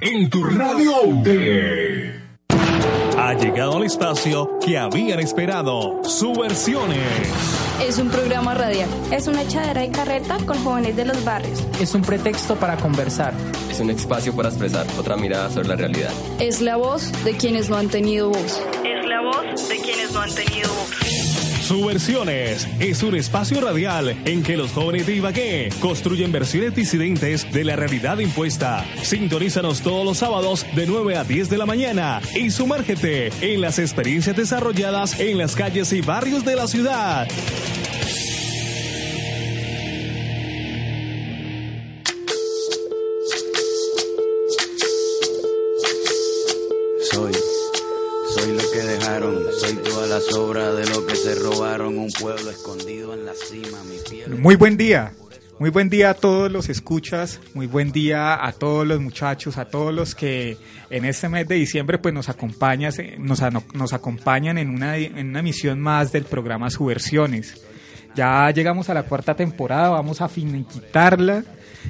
En tu radio Ha llegado al espacio que habían esperado. Subversiones. Es un programa radial. Es una echadera de carreta con jóvenes de los barrios. Es un pretexto para conversar. Es un espacio para expresar otra mirada sobre la realidad. Es la voz de quienes no han tenido voz. Es la voz de quienes no han tenido voz. Subversiones es un espacio radial en que los jóvenes de Ibagué construyen versiones disidentes de la realidad impuesta. Sintonízanos todos los sábados de 9 a 10 de la mañana y sumérgete en las experiencias desarrolladas en las calles y barrios de la ciudad. Muy buen día. Muy buen día a todos los escuchas, muy buen día a todos los muchachos, a todos los que en este mes de diciembre pues nos acompañan, nos, nos acompañan en una, en una misión más del programa Subversiones. Ya llegamos a la cuarta temporada, vamos a finiquitarla.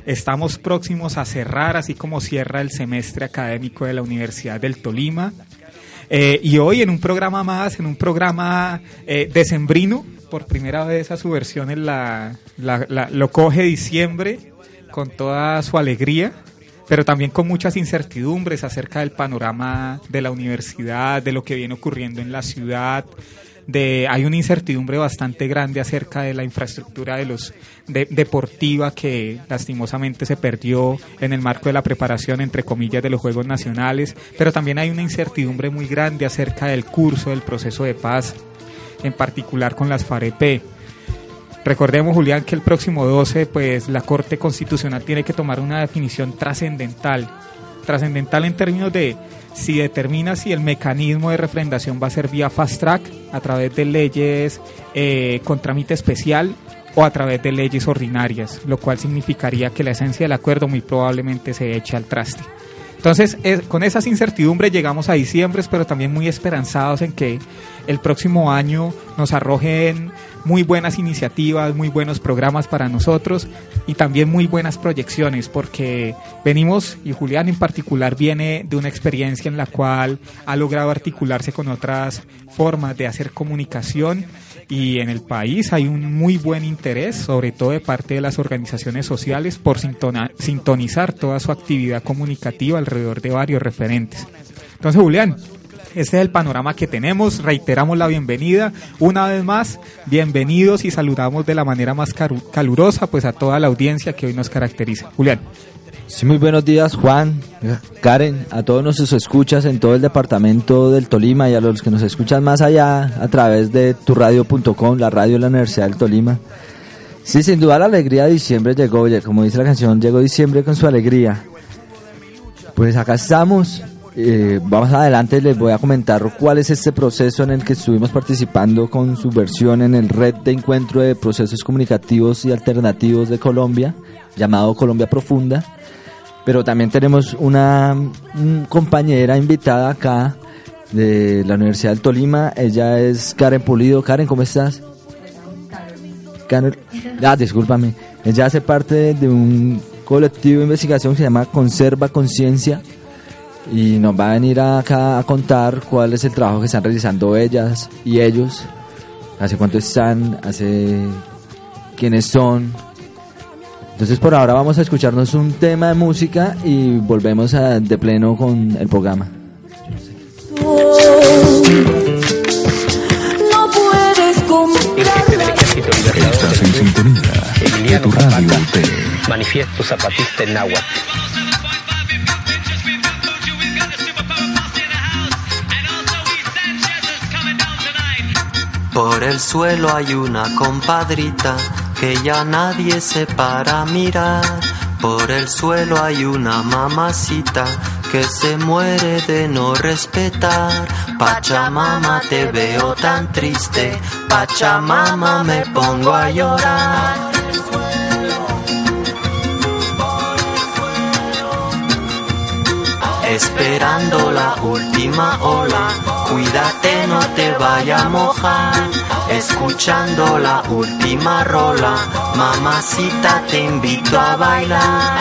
Estamos próximos a cerrar, así como cierra el semestre académico de la Universidad del Tolima. Eh, y hoy en un programa más, en un programa eh, decembrino, por primera vez a su versión en la, lo coge diciembre con toda su alegría, pero también con muchas incertidumbres acerca del panorama de la universidad, de lo que viene ocurriendo en la ciudad. Hay una incertidumbre bastante grande acerca de la infraestructura de los de, deportiva que lastimosamente se perdió en el marco de la preparación entre comillas de los Juegos Nacionales, pero también hay una incertidumbre muy grande acerca del curso del proceso de paz, en particular con las FAREP. Recordemos, Julián, que el próximo 12, pues la Corte Constitucional tiene que tomar una definición trascendental, trascendental en términos de si determina si el mecanismo de refrendación va a ser vía fast track, a través de leyes eh, con trámite especial o a través de leyes ordinarias, lo cual significaría que la esencia del acuerdo muy probablemente se eche al traste. Entonces, es, con esas incertidumbres llegamos a diciembre, pero también muy esperanzados en que el próximo año nos arrojen muy buenas iniciativas, muy buenos programas para nosotros y también muy buenas proyecciones, porque venimos, y Julián en particular viene de una experiencia en la cual ha logrado articularse con otras formas de hacer comunicación y en el país hay un muy buen interés, sobre todo de parte de las organizaciones sociales, por sintonizar toda su actividad comunicativa alrededor de varios referentes. Entonces, Julián, este es el panorama que tenemos. Reiteramos la bienvenida. Una vez más, bienvenidos y saludamos de la manera más calurosa pues a toda la audiencia que hoy nos caracteriza. Julián. Sí, muy buenos días, Juan, Karen, a todos nuestros escuchas en todo el departamento del Tolima y a los que nos escuchan más allá a través de turradio.com, la radio de la Universidad del Tolima. Sí, sin duda la alegría de diciembre llegó, como dice la canción, llegó diciembre con su alegría. Pues acá estamos, eh, vamos adelante, les voy a comentar cuál es este proceso en el que estuvimos participando con su versión en el Red de Encuentro de Procesos Comunicativos y Alternativos de Colombia, llamado Colombia Profunda. Pero también tenemos una, una compañera invitada acá de la Universidad del Tolima. Ella es Karen Pulido. Karen, ¿cómo estás? Karen, ah, discúlpame. Ella hace parte de un colectivo de investigación que se llama Conserva Conciencia y nos va a venir acá a contar cuál es el trabajo que están realizando ellas y ellos, hace cuánto están, hace quiénes son. Entonces por ahora vamos a escucharnos un tema de música y volvemos a, de pleno con el programa. No puedes comprar. Estás en sintonía de tu radio de Manifiesto Zapatista en Náhuatl. Por el suelo hay una compadrita que ya nadie se para a mirar. Por el suelo hay una mamacita que se muere de no respetar. Pachamama, te veo tan triste. Pachamama, me pongo a llorar. Esperando la última ola, cuídate no te vaya a mojar. Escuchando la última rola, mamacita te invito a bailar.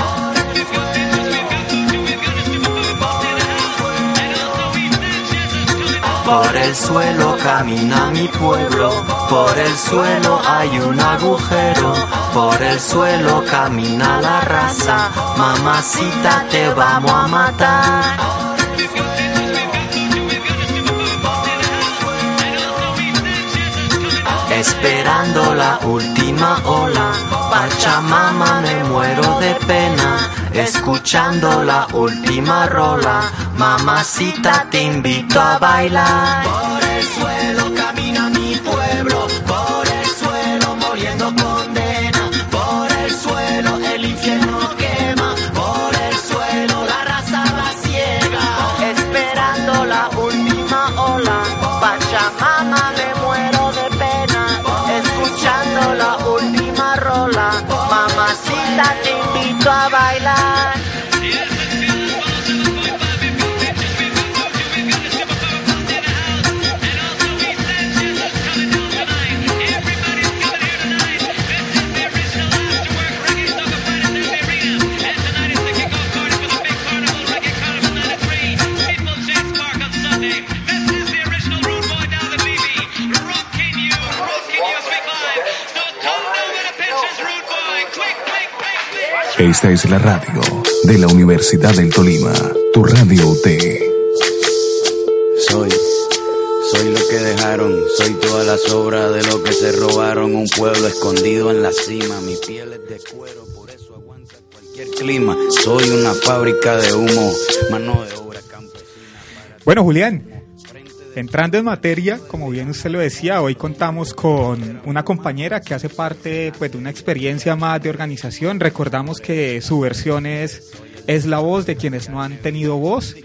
Por el suelo camina mi pueblo, por el suelo hay un agujero, por el suelo camina la raza, mamacita te vamos a matar. Esperando la última ola, Pachamama me muero de pena, escuchando la última rola, mamacita te invito a bailar. Esta es la radio de la Universidad del Tolima, tu radio UT. Soy, soy lo que dejaron, soy toda la sobra de lo que se robaron. Un pueblo escondido en la cima, mi piel es de cuero, por eso aguanta cualquier clima. Soy una fábrica de humo, mano de obra campesina. Bueno, Julián, entrando en materia, como bien usted lo decía, hoy contamos con una compañera que hace parte pues, de una experiencia más de organización. Recordamos que su versión es, es la voz de quienes no han tenido voz.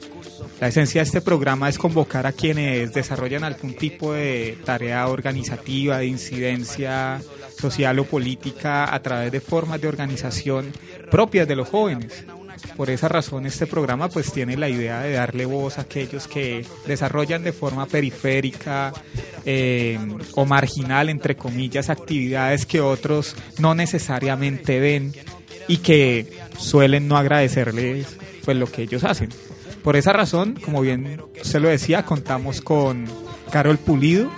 La esencia de este programa es convocar a quienes desarrollan algún tipo de tarea organizativa, de incidencia social o política a través de formas de organización propias de los jóvenes. Por esa razón este programa pues tiene la idea de darle voz a aquellos que desarrollan de forma periférica eh, o marginal, entre comillas, actividades que otros no necesariamente ven y que suelen no agradecerles pues lo que ellos hacen. Por esa razón, como bien se lo decía, contamos con Carol Pulido,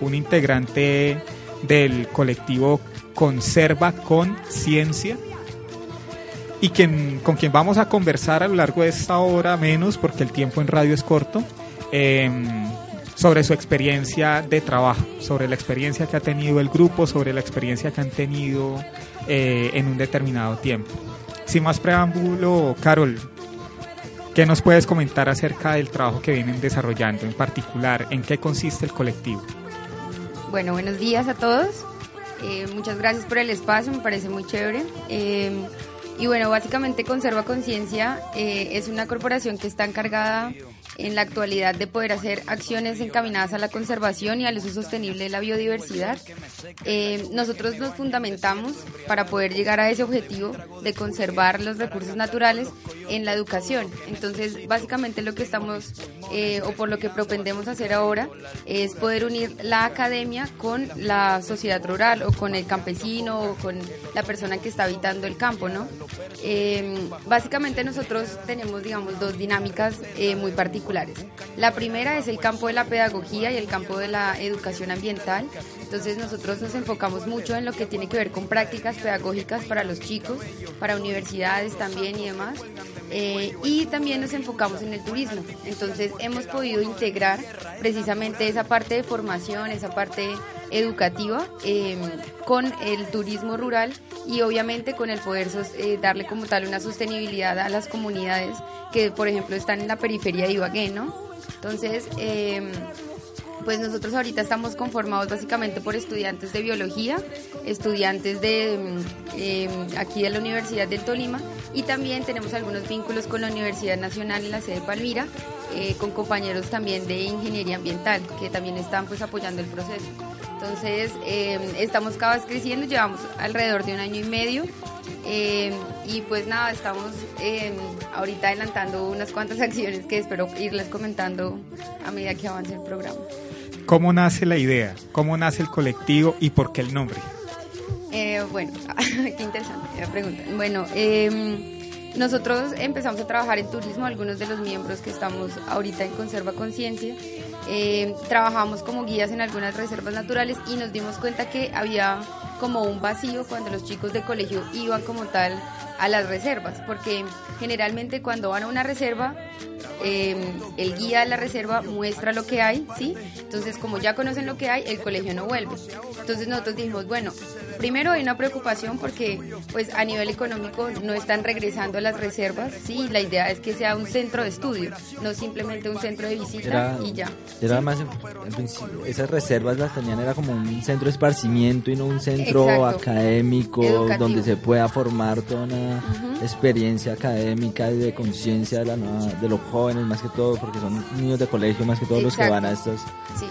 un integrante del colectivo Conserva Conciencia y quien, con quien vamos a conversar a lo largo de esta hora menos, porque el tiempo en radio es corto, eh, sobre su experiencia de trabajo, sobre la experiencia que ha tenido el grupo, sobre la experiencia que han tenido eh, en un determinado tiempo. Sin más preámbulo, Carol, ¿qué nos puedes comentar acerca del trabajo que vienen desarrollando, en particular, en qué consiste el colectivo? Bueno, buenos días a todos. Eh, muchas gracias por el espacio, me parece muy chévere. Eh, y bueno, básicamente Conserva Conciencia eh, es una corporación que está encargada en la actualidad de poder hacer acciones encaminadas a la conservación y al uso sostenible de la biodiversidad. Eh, nosotros nos fundamentamos para poder llegar a ese objetivo de conservar los recursos naturales en la educación. Entonces, básicamente lo que estamos eh, o por lo que propendemos hacer ahora es poder unir la academia con la sociedad rural o con el campesino o con la persona que está habitando el campo, ¿no? Eh, básicamente nosotros tenemos, digamos, dos dinámicas eh, muy particulares. La primera es el campo de la pedagogía y el campo de la educación ambiental. Entonces nosotros nos enfocamos mucho en lo que tiene que ver con prácticas pedagógicas para los chicos, para universidades también y demás. Eh, y también nos enfocamos en el turismo. Entonces hemos podido integrar precisamente esa parte de formación, esa parte educativa eh, con el turismo rural y obviamente con el poder eh, darle como tal una sostenibilidad a las comunidades que por ejemplo están en la periferia de Ibagué, ¿no? Entonces, eh, Pues nosotros ahorita estamos conformados básicamente por estudiantes de biología, estudiantes de eh, aquí de la Universidad del Tolima y también tenemos algunos vínculos con la Universidad Nacional en la sede de Palmira, eh, con compañeros también de ingeniería ambiental que también están pues apoyando el proceso. Entonces eh, estamos cada vez creciendo, llevamos alrededor de un año y medio eh, y pues nada, estamos eh, ahorita adelantando unas cuantas acciones que espero irles comentando a medida que avance el programa. ¿Cómo nace la idea? ¿Cómo nace el colectivo y por qué el nombre? Eh, bueno, qué interesante la pregunta. Bueno, nosotros empezamos a trabajar en turismo, algunos de los miembros que estamos ahorita en Conserva Conciencia. Eh, trabajamos como guías en algunas reservas naturales y nos dimos cuenta que había como un vacío cuando los chicos de colegio iban como tal a las reservas, porque generalmente cuando van a una reserva, eh, el guía de la reserva muestra lo que hay, ¿sí? Entonces, como ya conocen lo que hay, el colegio no vuelve. Entonces nosotros dijimos, bueno, primero hay una preocupación porque pues a nivel económico no están regresando a las reservas, ¿sí? La idea es que sea un centro de estudio, no simplemente un centro de visita Era, y ya. era más, en- esas reservas las tenían, era como un centro de esparcimiento y no un centro Exacto. académico Educativo. donde se pueda formar toda una Experiencia académica y de conciencia de, la nueva- de los jóvenes más que todo, porque son niños de colegio más que todos los que van a estos. Sí.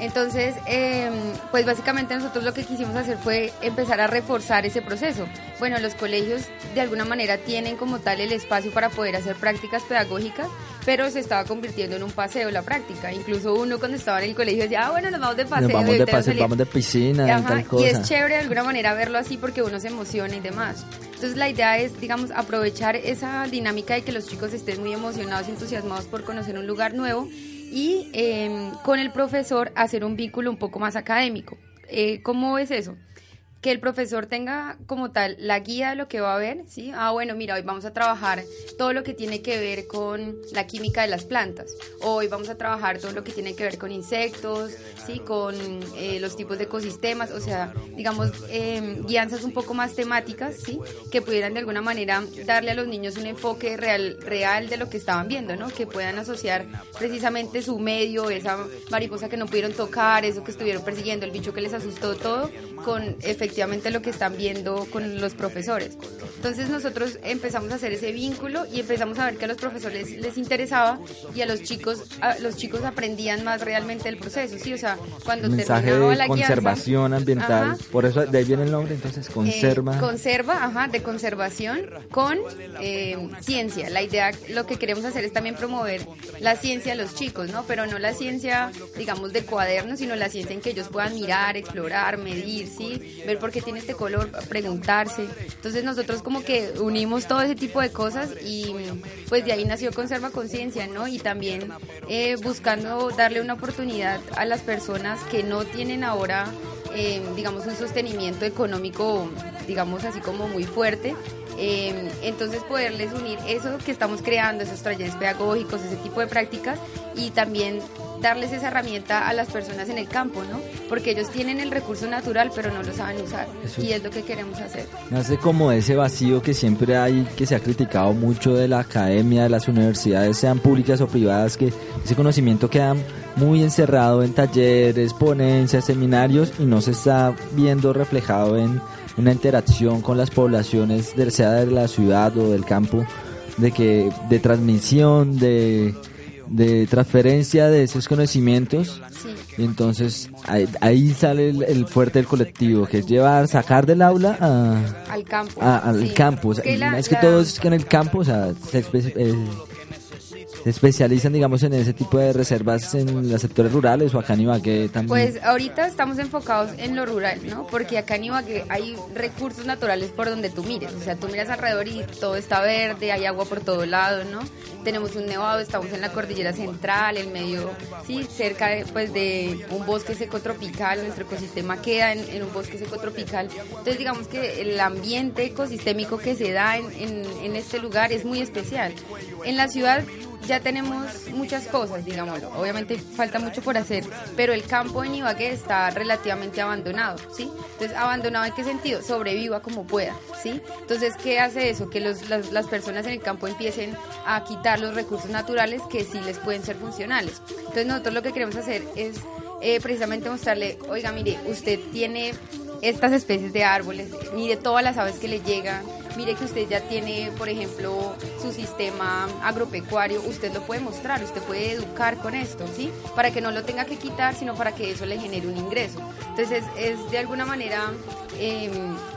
Entonces, eh, pues básicamente nosotros lo que quisimos hacer fue empezar a reforzar ese proceso. Bueno, los colegios de alguna manera tienen como tal el espacio para poder hacer prácticas pedagógicas, pero se estaba convirtiendo en un paseo la práctica. Incluso uno cuando estaba en el colegio decía, ah, bueno, nos vamos de paseo. Nos vamos y de paseo, salir". vamos de piscina y Ajá, tal y cosa. es chévere de alguna manera verlo así porque uno se emociona y demás. Entonces la idea es, digamos, aprovechar esa dinámica de que los chicos estén muy emocionados y entusiasmados por conocer un lugar nuevo y eh, con el profesor hacer un vínculo un poco más académico. Eh, ¿Cómo es eso? Que el profesor tenga como tal la guía de lo que va a ver, ¿sí? Ah, bueno, mira, hoy vamos a trabajar todo lo que tiene que ver con la química de las plantas. Hoy vamos a trabajar todo lo que tiene que ver con insectos, ¿sí? Con eh, los tipos de ecosistemas, o sea, digamos, eh, guianzas un poco más temáticas, ¿sí? Que pudieran de alguna manera darle a los niños un enfoque real, real de lo que estaban viendo, ¿no? Que puedan asociar precisamente su medio, esa mariposa que no pudieron tocar, eso que estuvieron persiguiendo, el bicho que les asustó, todo, con efectivamente lo que están viendo con los profesores. Entonces nosotros empezamos a hacer ese vínculo y empezamos a ver que a los profesores les interesaba y a los chicos, a los chicos aprendían más realmente del proceso, sí, o sea, cuando mensaje de la guianza, conservación ambiental. Ajá. Por eso de ahí viene el nombre, entonces conserva. Eh, conserva, ajá, de conservación con eh, ciencia. La idea, lo que queremos hacer es también promover la ciencia a los chicos, ¿no? Pero no la ciencia, digamos, de cuadernos, sino la ciencia en que ellos puedan mirar, explorar, medir, ¿sí? Ver por qué tiene este color, preguntarse. Entonces nosotros como que unimos todo ese tipo de cosas y pues de ahí nació Conserva Conciencia, ¿no? Y también eh, buscando darle una oportunidad a las personas que no tienen ahora eh, digamos, un sostenimiento económico, digamos, así como muy fuerte. Eh, entonces poderles unir eso que estamos creando, esos talleres pedagógicos, ese tipo de prácticas y también darles esa herramienta a las personas en el campo, ¿no? Porque ellos tienen el recurso natural pero no lo saben usar Eso y es- lo que queremos hacer. Nace como ese vacío que siempre hay, que se ha criticado mucho de la academia, de las universidades, sean públicas o privadas, que ese conocimiento queda muy encerrado en talleres, ponencias, seminarios y no se está viendo reflejado en una interacción con las poblaciones, sea de la ciudad o del campo, de que de transmisión, de, de transferencia de esos conocimientos. Y entonces ahí, ahí sale el, el fuerte del colectivo, que es llevar, sacar del aula a, Al campo. a- al sí. campo. O sea, Que la- es que la- todos que en el campo, o sea, se, eh, se especializan, digamos, en ese tipo de reservas en los sectores rurales o acá en Ibagué también. Pues ahorita estamos enfocados en lo rural, ¿no? Porque acá en Ibagué hay recursos naturales por donde tú mires. O sea, tú miras alrededor y todo está verde, hay agua por todo lado, ¿no? Tenemos un nevado, estamos en la cordillera central, en medio, sí, cerca de, pues de un bosque seco tropical. Nuestro ecosistema queda en, en un bosque seco tropical. Entonces, digamos que el ambiente ecosistémico que se da en, en, en este lugar es muy especial. En la ciudad ya tenemos muchas cosas, digámoslo. Obviamente falta mucho por hacer, pero el campo en Ibagué está relativamente abandonado, ¿sí? Entonces, ¿abandonado en qué sentido? Sobreviva como pueda, ¿sí? Entonces, ¿qué hace eso? Que los, las, las personas en el campo empiecen a quitar los recursos naturales que sí les pueden ser funcionales. Entonces, nosotros lo que queremos hacer es eh, precisamente mostrarle, oiga, mire, usted tiene estas especies de árboles, mire todas las aves que le llegan, mire que usted ya tiene, por ejemplo, su sistema agropecuario, usted lo puede mostrar, usted puede educar con esto, ¿sí? Para que no lo tenga que quitar, sino para que eso le genere un ingreso. Entonces, es, de alguna manera, eh,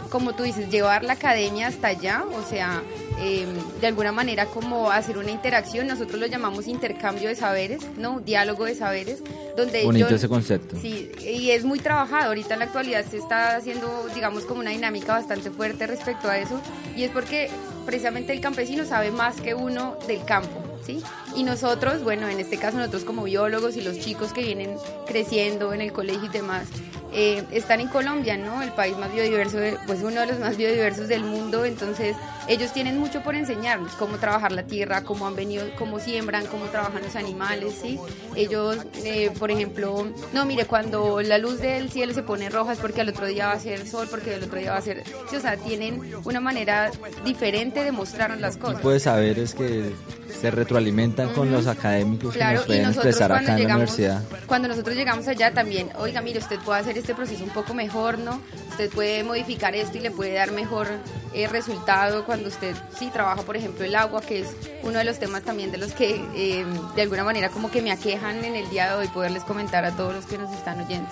como tú dices, llevar la academia hasta allá, o sea, eh, de alguna manera como hacer una interacción, nosotros lo llamamos intercambio de saberes, ¿no? Diálogo de saberes, donde Bonito yo- ese concepto. Sí, y es muy trabajado. Ahorita en la actualidad se está haciendo, digamos, como una dinámica bastante fuerte respecto a eso. Y es porque precisamente el campesino sabe más que uno del campo, ¿sí? Y nosotros, bueno, en este caso nosotros como biólogos y los chicos que vienen creciendo en el colegio y demás, eh, están en Colombia, ¿no? El país más biodiverso, pues uno de los más biodiversos del mundo. Entonces, ellos tienen mucho por enseñarnos, cómo trabajar la tierra, cómo han venido, cómo siembran, cómo trabajan los animales, ¿sí? Ellos, eh, por ejemplo, no, mire, cuando la luz del cielo se pone roja es porque al otro día va a ser sol, porque al otro día va a ser... sí, o sea, tienen una manera diferente de mostrarnos las cosas. de saberes que se retroalimentan con los académicos Claro, que nos pueden nosotros expresar acá en la universidad. cuando nosotros llegamos allá también, oiga, mire, usted puede hacer este proceso un poco mejor, ¿no? Usted puede modificar esto y le puede dar mejor eh, resultado cuando usted sí trabaja, por ejemplo, el agua, que es uno de los temas también de los que eh, de alguna manera como que me aquejan en el día de hoy, poderles comentar a todos los que nos están oyendo.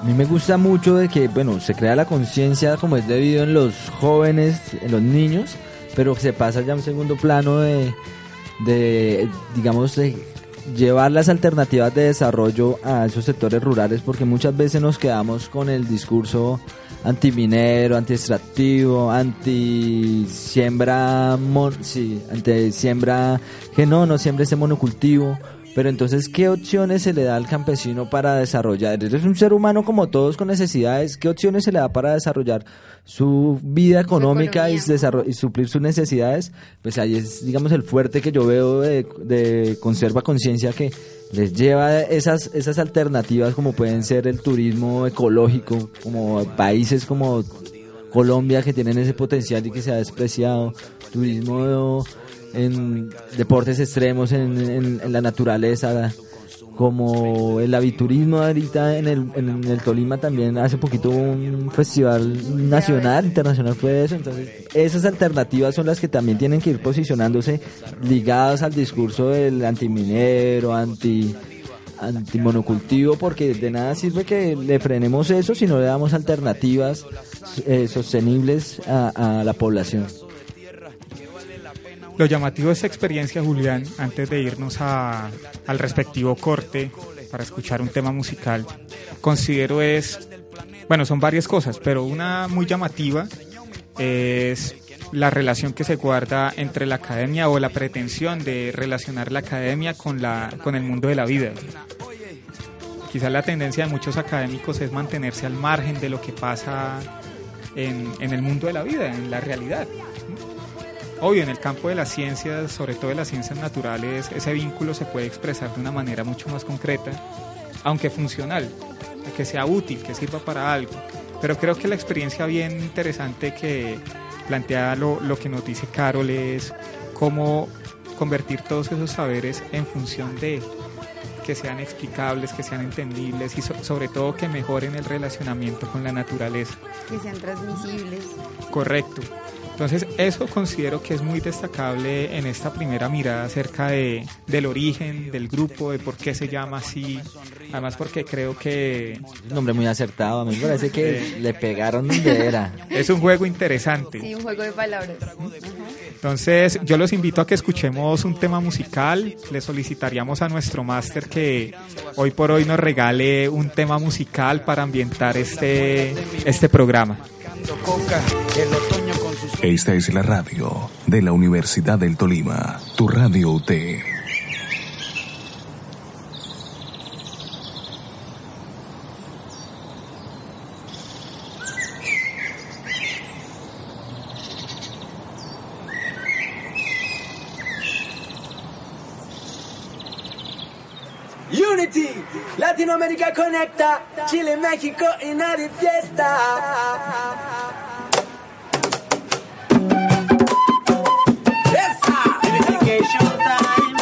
A mí me gusta mucho de que, bueno, se crea la conciencia como es debido en los jóvenes, en los niños, pero se pasa ya a un segundo plano de, de digamos, de llevar las alternativas de desarrollo a esos sectores rurales, porque muchas veces nos quedamos con el discurso antiminero, anti-extractivo, anti-siembra, mon- sí, anti-siembra, que no, no siembra ese monocultivo. Pero entonces, ¿qué opciones se le da al campesino para desarrollar? Eres un ser humano como todos con necesidades. ¿Qué opciones se le da para desarrollar su vida económica y, desarro- y suplir sus necesidades? Pues ahí es, digamos, el fuerte que yo veo de, de Conserva Conciencia que les lleva esas, esas alternativas como pueden ser el turismo ecológico, como países como Colombia que tienen ese potencial y que se ha despreciado, turismo en deportes extremos, en, la naturaleza, como el aviturismo ahorita en el, en el Tolima también hace poquito un festival nacional, internacional fue eso, entonces esas alternativas son las que también tienen que ir posicionándose ligadas al discurso del antiminero, anti antimonocultivo porque de nada sirve que le frenemos eso si no le damos alternativas eh, sostenibles a la población. Lo llamativo de esta experiencia, Julián, antes de irnos al respectivo corte para escuchar un tema musical, considero es, bueno, son varias cosas, pero una muy llamativa es la relación que se guarda entre la academia o la pretensión de relacionar la academia con, la, con el mundo de la vida. Quizás la tendencia de muchos académicos es mantenerse al margen de lo que pasa en, en el mundo de la vida, en la realidad. Obvio, en el campo de las ciencias, sobre todo de las ciencias naturales, ese vínculo se puede expresar de una manera mucho más concreta, aunque funcional, que sea útil, que sirva para algo. Pero creo que la experiencia bien interesante que plantea lo, lo que nos dice Carol es cómo convertir todos esos saberes en función de que sean explicables, que sean entendibles y so- sobre todo que mejoren el relacionamiento con la naturaleza. Que sean transmisibles. Correcto. Entonces eso considero que es muy destacable en esta primera mirada acerca de, del origen del grupo, de por qué se llama así. Además porque creo que... Un nombre muy acertado, a mí me parece que le pegaron donde era. Es un juego interesante. Sí, un juego de palabras. Entonces yo los invito a que escuchemos un tema musical. Le solicitaríamos a nuestro máster que hoy por hoy nos regale un tema musical para ambientar este, este programa. Esta es la radio de la Universidad del Tolima, tu radio UT. América conecta Chile, México y nadie fiesta. ¡Esa! Unification time.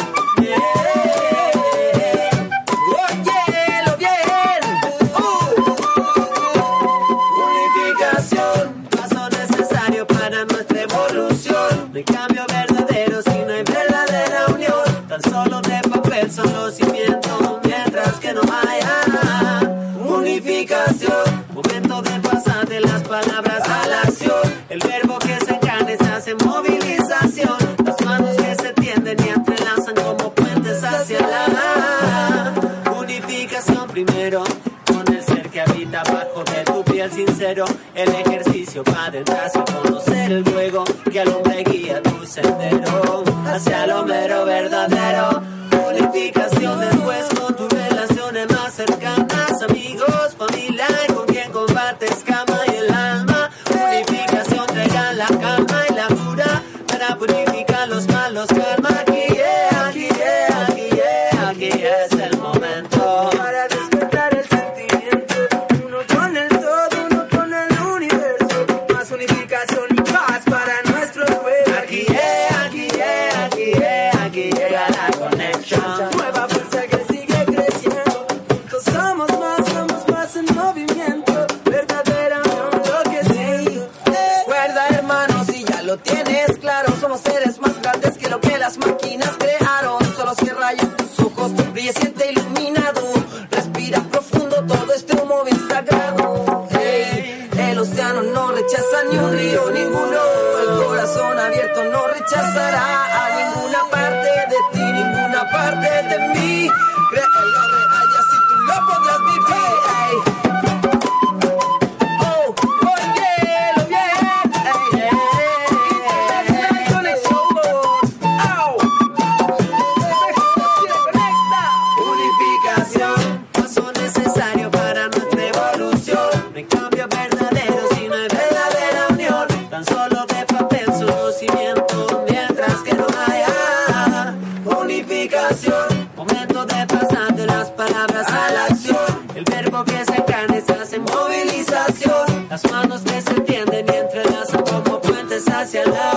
¡Oye, lo bien! Uh. Unificación, paso necesario para nuestra evolución. No cambio verdadero si no hay verdadera unión. Tan solo de papel son los. comunicación, momento de pasar de las palabras a la acción, el verbo que se encarne se hace movilización, las manos que se tienden y entrelazan como puentes hacia la unificación primero, con el ser que habita bajo de tu piel sincero, el ejercicio para adentrarse a conocer el juego que al hombre guía tu sendero, hacia lo mero verdadero, unificación después.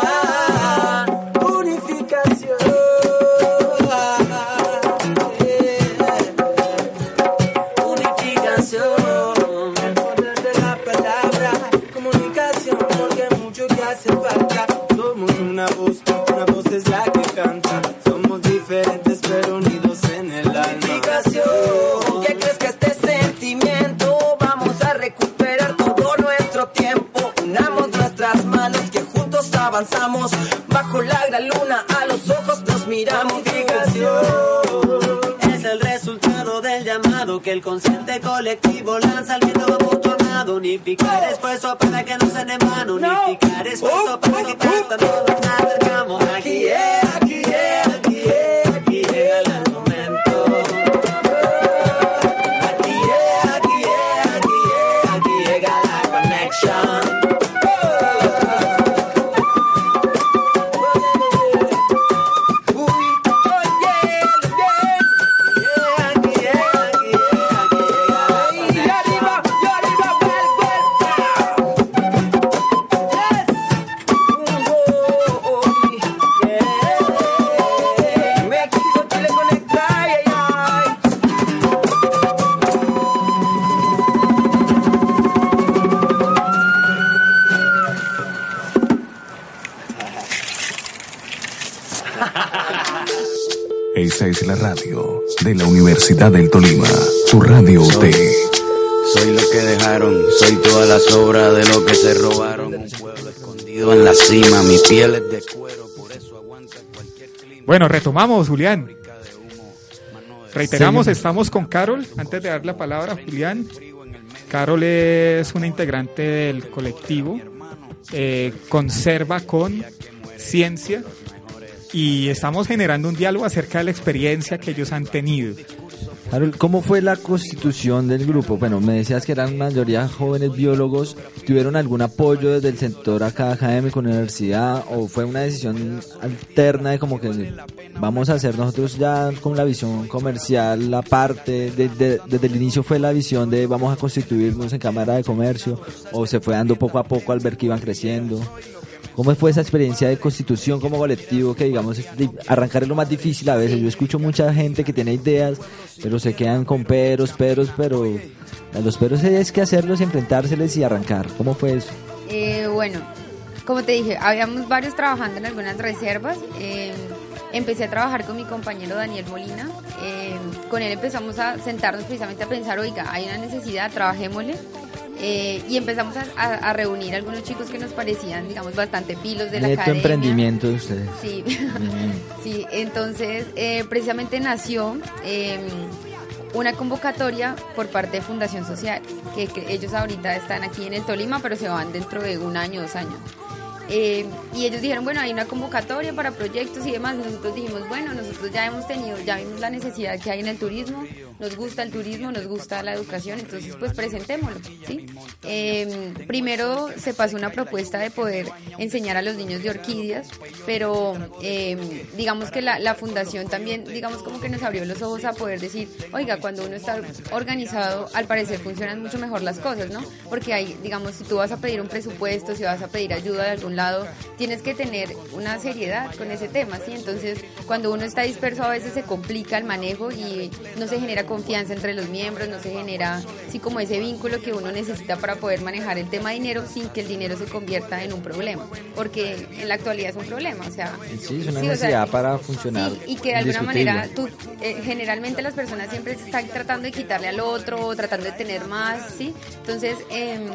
Bye. Universidad del Tolima, su radio soy, UT. Soy lo que dejaron, soy todas las obras de lo que se robaron. Un pueblo escondido en la cima, mi piel es de cuero, por eso aguanta cualquier clima. Bueno, retomamos, Julián. Reiteramos, estamos con Carol. Antes de dar la palabra Julián, Carol es una integrante del colectivo eh, Conserva con Ciencia y estamos generando un diálogo acerca de la experiencia que ellos han tenido. Harold, ¿cómo fue la constitución del grupo? Bueno, me decías que eran mayoría jóvenes biólogos. ¿Tuvieron algún apoyo desde el sector acá académico, universidad? ¿O fue una decisión alterna de como que vamos a hacer nosotros ya con la visión comercial la parte? De, de- desde el inicio fue la visión de vamos a constituirnos en Cámara de Comercio? ¿O se fue dando poco a poco al ver que iban creciendo? ¿Cómo fue esa experiencia de constitución como colectivo que digamos arrancar es lo más difícil a veces? Yo escucho mucha gente que tiene ideas, pero se quedan con peros, peros, pero a los peros es que hacerlos enfrentárseles y arrancar. ¿Cómo fue eso? Eh, bueno, como te dije, habíamos varios trabajando en algunas reservas. eh, empecé a trabajar con mi compañero Daniel Molina. eh, con él empezamos a sentarnos precisamente a pensar, oiga, hay una necesidad, trabajémosle. Eh, y empezamos a, a- a reunir algunos chicos que nos parecían, digamos, bastante pilos de la Neto academia. emprendimiento de ustedes. Sí, sí entonces eh, precisamente nació eh, una convocatoria por parte de Fundación Social, que, que ellos ahorita están aquí en el Tolima, pero se van dentro de un año, dos años. Eh, y ellos dijeron, bueno, hay una convocatoria para proyectos y demás. Nosotros dijimos, bueno, nosotros ya hemos tenido, ya vimos la necesidad que hay en el turismo, nos gusta el turismo, nos gusta la educación, entonces pues presentémoslo, ¿sí? Eh, primero se pasó una propuesta de poder enseñar a los niños de orquídeas, pero eh, digamos que la, la fundación también, digamos como que nos abrió los ojos a poder decir, oiga, cuando uno está organizado, al parecer funcionan mucho mejor las cosas, ¿no? Porque hay, digamos, si tú vas a pedir un presupuesto, si vas a pedir ayuda de algún lado, tienes que tener una seriedad con ese tema, ¿sí? Entonces, cuando uno está disperso a veces se complica el manejo y no se genera confianza entre los miembros, no se genera, sí, como ese vínculo que uno necesita para poder manejar el tema dinero sin que el dinero se convierta en un problema, porque en la actualidad es un problema, o sea... Sí, es una sí, o sea, necesidad para funcionar. Sí, y que de alguna manera, tú, eh, generalmente las personas siempre están tratando de quitarle al otro, tratando de tener más, ¿sí? Entonces, em,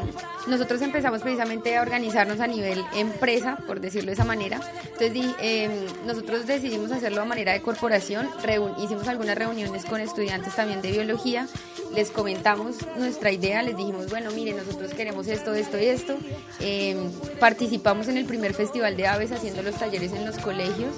nosotros empezamos precisamente a organizarnos a nivel empresa, por decirlo de esa manera. Entonces, di- em, nosotros decidimos hacerlo a manera de corporación, reun- hicimos algunas reuniones con estudiantes también de biología, les comentamos nuestra idea, les dijimos, bueno, mire, nosotros queremos esto, esto y esto. Em, participamos en el primer festival de aves haciendo los talleres en los colegios.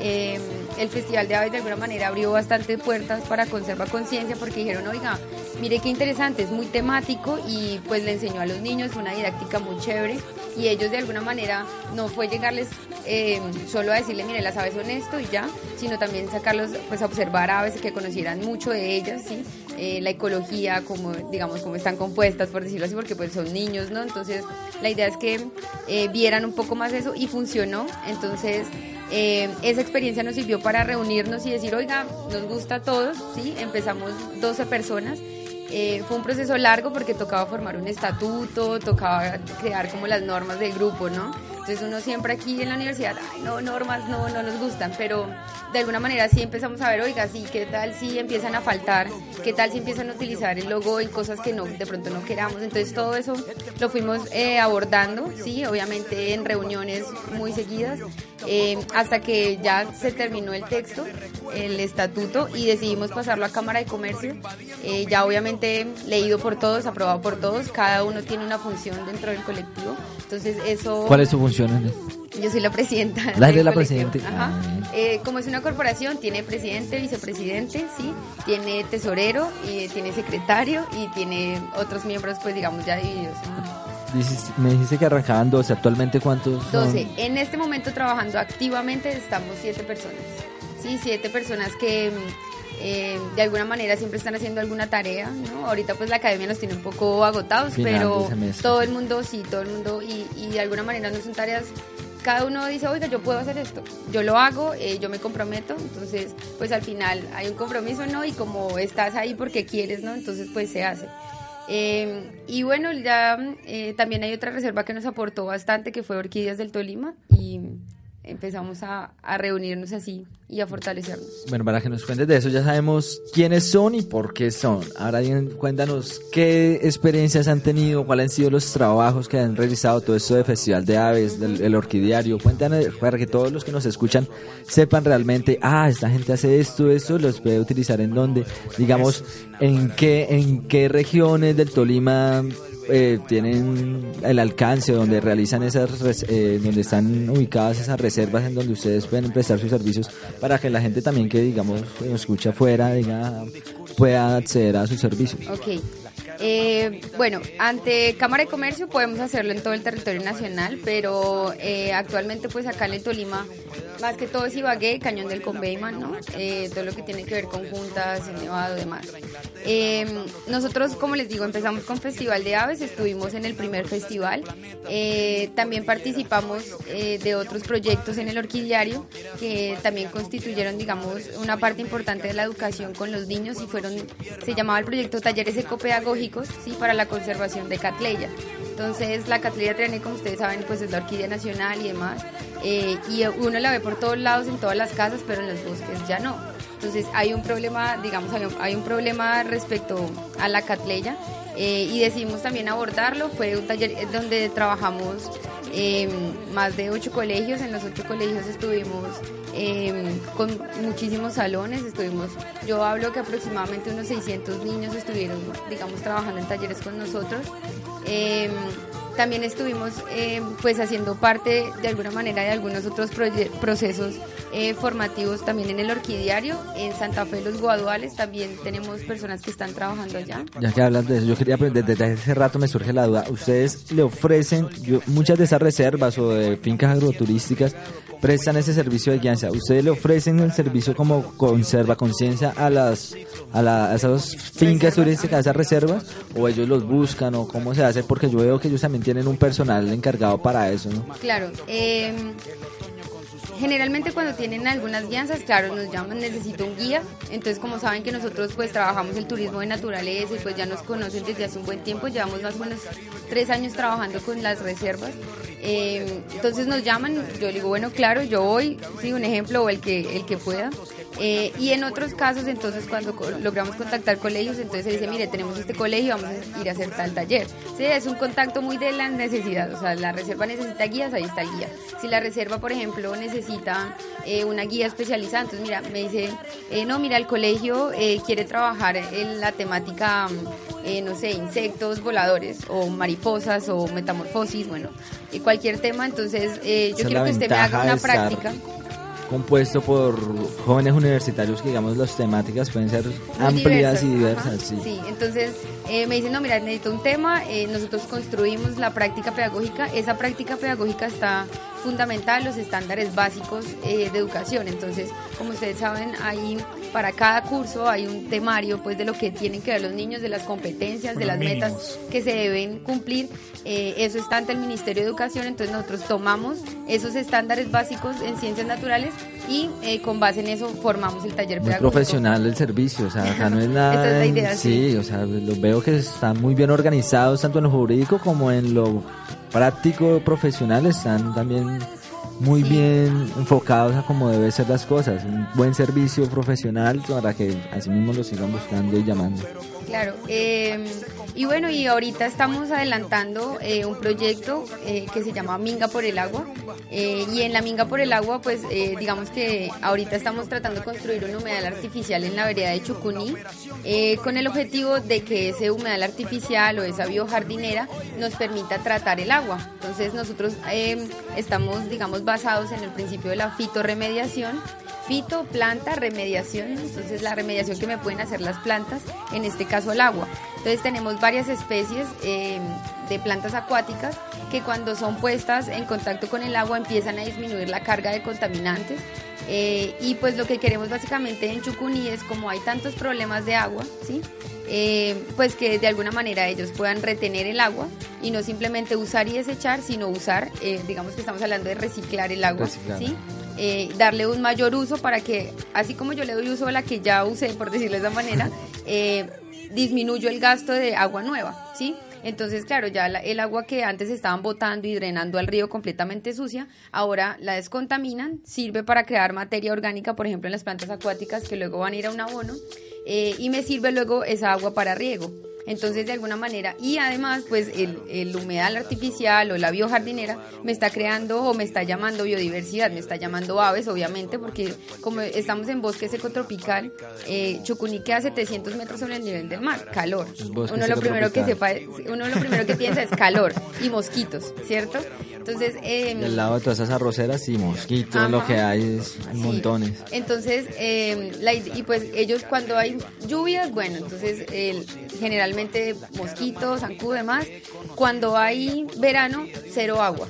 Eh, el Festival de Aves de alguna manera abrió bastantes puertas para Conserva Conciencia porque dijeron, oiga, mire qué interesante, es muy temático y pues le enseñó a los niños una didáctica muy chévere y ellos de alguna manera no fue llegarles eh, solo a decirle, mire, las aves son esto y ya, sino también sacarlos pues a observar aves que conocieran mucho de ellas, ¿sí? Eh, la ecología, como digamos, cómo están compuestas, por decirlo así, porque pues son niños, ¿no? Entonces la idea es que eh, vieran un poco más eso y funcionó, entonces eh, esa experiencia nos sirvió para reunirnos y decir, oiga, nos gusta a todos, ¿sí? Empezamos 12 personas. Eh, fue un proceso largo porque tocaba formar un estatuto, tocaba crear como las normas del grupo, ¿no? Entonces uno siempre aquí en la universidad, ay, no, normas no, no nos gustan, pero de alguna manera sí empezamos a ver, oiga, sí, ¿qué tal si empiezan a faltar? ¿Qué tal si empiezan a utilizar el logo en cosas que no, de pronto no queramos? Entonces todo eso lo fuimos eh, abordando, sí, obviamente en reuniones muy seguidas, eh, hasta que ya se terminó el texto, el estatuto, y decidimos pasarlo a Cámara de Comercio, eh, ya obviamente leído por todos, aprobado por todos, cada uno tiene una función dentro del colectivo, entonces eso... ¿Cuál es su función? Yo soy la presidenta. La de la presidenta. Ajá. Ah, Eh, como es una corporación, tiene presidente, vicepresidente, sí, tiene tesorero, y tiene secretario y tiene otros miembros, pues digamos, ya divididos. Dices- me dijiste que arrancaban 12. ¿Actualmente cuántos son? 12. En este momento trabajando activamente estamos siete personas. Sí, siete personas que eh, de alguna manera siempre están haciendo alguna tarea, ¿no? Ahorita pues la academia nos tiene un poco agotados, pero todo el mundo, sí, todo el mundo, y, y de alguna manera no son tareas cada uno dice, oiga, yo puedo hacer esto, yo lo hago, eh, yo me comprometo, entonces pues al final hay un compromiso, ¿no? Y como estás ahí porque quieres, ¿no? Entonces pues se hace. Eh, y bueno, ya eh, también hay otra reserva que nos aportó bastante, que fue Orquídeas del Tolima, y empezamos a, a reunirnos así y a fortalecernos. Bueno, para que nos cuentes de eso, ya sabemos quiénes son y por qué son. Ahora bien, cuéntanos qué experiencias han tenido, cuáles han sido los trabajos que han realizado, todo esto de Festival de Aves, del el Orquidiario. Cuéntanos para que todos los que nos escuchan sepan realmente, ah, esta gente hace esto, esto, los puede utilizar en dónde, digamos, en qué, en qué regiones del Tolima eh, tienen el alcance, donde realizan esas, eh, donde están ubicadas esas reservas en donde ustedes pueden prestar sus servicios para que la gente también que digamos nos escucha afuera diga pueda acceder a sus servicios. Eh, bueno, ante Cámara de Comercio podemos hacerlo en todo el territorio nacional, pero eh, actualmente pues acá en el Tolima, más que todo es Ibagué, Cañón del Conveyman, ¿no? Eh, todo lo que tiene que ver con juntas, Nevado, demás. Eh, nosotros, como les digo, empezamos con Festival de Aves, estuvimos en el primer festival, también participamos de otros proyectos en el orquidiario que también constituyeron, digamos, una parte importante de la educación con los niños y fueron, se llamaba el proyecto Talleres Ecopedagógicos, sí, para la conservación de Catleya. Entonces, la Catleya triane, como ustedes saben, pues es la orquídea nacional y demás, eh, y uno la ve por todos lados, en todas las casas, pero en los bosques ya no. Entonces hay un problema, digamos, hay un problema respecto a la catleya eh, y decidimos también abordarlo. Fue un taller eh, donde trabajamos eh, más de ocho colegios. En los ocho colegios estuvimos eh, con muchísimos salones. Estuvimos, yo hablo que aproximadamente unos 600 niños estuvieron, digamos, trabajando en talleres con nosotros. Eh, también estuvimos eh, pues haciendo parte de alguna manera de algunos otros procesos eh, formativos también en el orquidiario, en Santa Fe los Guaduales también tenemos personas que están trabajando allá. Ya que hablas de eso, yo quería aprender, desde hace rato me surge la duda, ustedes le ofrecen, yo- muchas de esas reservas o de fincas agroturísticas prestan ese servicio de guianza, ustedes le ofrecen el servicio como conserva conciencia a las a, la- a esas fincas turísticas, a esas reservas, o ellos los buscan o cómo se hace, porque yo veo que ellos también tienen un personal encargado para eso, ¿no? Claro, eh, generalmente cuando tienen algunas guianzas, claro, nos llaman, necesito un guía, entonces como saben que nosotros pues trabajamos el turismo de naturaleza y pues ya nos conocen desde hace un buen tiempo, llevamos más o menos tres años trabajando con las reservas, eh, entonces nos llaman, yo digo, bueno, claro, yo voy, sí, un ejemplo, o el que, el que pueda, eh, y en otros casos, entonces cuando logramos contactar colegios, entonces se dice, mire, tenemos este colegio, vamos a ir a hacer tal taller. Sí, es un contacto muy de la necesidad, o sea, la reserva necesita guías, ahí está el guía. Si la reserva, por ejemplo, necesita eh, una guía especializada, entonces mira, me dice, eh, no, mira, el colegio eh, quiere trabajar en la temática, mm, eh, no sé, insectos voladores o mariposas o metamorfosis, bueno, cualquier tema, entonces eh, Esa yo quiero que usted me haga una estar práctica. Compuesto por jóvenes universitarios que digamos las temáticas pueden ser Muy amplias y diversas, ajá, sí. entonces eh, me dicen, no, mira, necesito un tema, eh, nosotros construimos la práctica pedagógica, esa práctica pedagógica está fundamental los estándares básicos eh, de educación, entonces, como ustedes saben, hay para cada curso hay un temario pues de lo que tienen que ver los niños, de las competencias, de las metas que se deben cumplir, eh, eso está ante el Ministerio de Educación, entonces nosotros tomamos esos estándares básicos en ciencias naturales y eh, con base en eso formamos el taller Muy pedagógico. profesional el servicio, o sea, acá no es nada. Esa es la idea, sí, sí. o sea, lo veo que están muy bien organizados, tanto en lo jurídico como en lo práctico profesional, están también muy bien enfocados a cómo deben ser las cosas. Un buen servicio profesional para que así mismo lo sigan buscando y llamando. Claro, eh, y bueno, y ahorita estamos adelantando eh, un proyecto eh, que se llama Minga por el Agua. eh, y en la Minga por el Agua, pues digamos que ahorita estamos tratando de construir un humedal artificial en la vereda de Chucuní, con el objetivo de que ese humedal artificial o esa biojardinera nos permita tratar el agua. Entonces nosotros eh, estamos, digamos, basados en el principio de la fitorremediación fito, planta, remediación, entonces la remediación que me pueden hacer las plantas, en este caso el agua. Entonces tenemos varias especies eh, de plantas acuáticas que cuando son puestas en contacto con el agua empiezan a disminuir la carga de contaminantes. Eh, y pues lo que queremos básicamente en Chucuní es como hay tantos problemas de agua, ¿sí? Eh, pues que de alguna manera ellos puedan retener el agua y no simplemente usar y desechar, sino usar, digamos que estamos hablando de reciclar el agua. ¿sí? Eh, darle un mayor uso para que, así como yo le doy uso a la que ya usé, por decirlo de esa manera, eh, disminuyo el gasto de agua nueva, ¿sí? Entonces, claro, ya la- el agua que antes estaban botando y drenando al río completamente sucia, ahora la descontaminan, sirve para crear materia orgánica, por ejemplo, en las plantas acuáticas que luego van a ir a un abono, eh, y me sirve luego esa agua para riego. Entonces, de alguna manera, y además, pues el, el humedal artificial o la biojardinera me está creando o me está llamando biodiversidad, me está llamando aves, obviamente, porque como estamos en bosque secotropical, eh, Chucuní queda a 700 metros sobre el nivel del mar, calor. bosque Uno lo primero que sepa, uno lo primero que piensa es calor y mosquitos, ¿cierto? Entonces, Y al lado de todas esas arroceras y mosquitos, Ajá. lo que hay es montones. Entonces, eh, la y pues ellos cuando hay lluvias, bueno, entonces el- generalmente mosquitos, zancudo, demás. Cuando hay verano, cero agua.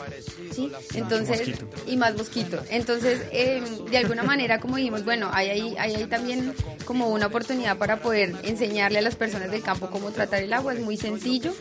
¿Sí? Entonces, y más mosquito. Entonces, eh, de alguna manera, como dijimos, bueno, hay ahí, hay ahí también como una oportunidad para poder enseñarle a las personas del campo cómo tratar el agua, es muy sencillo.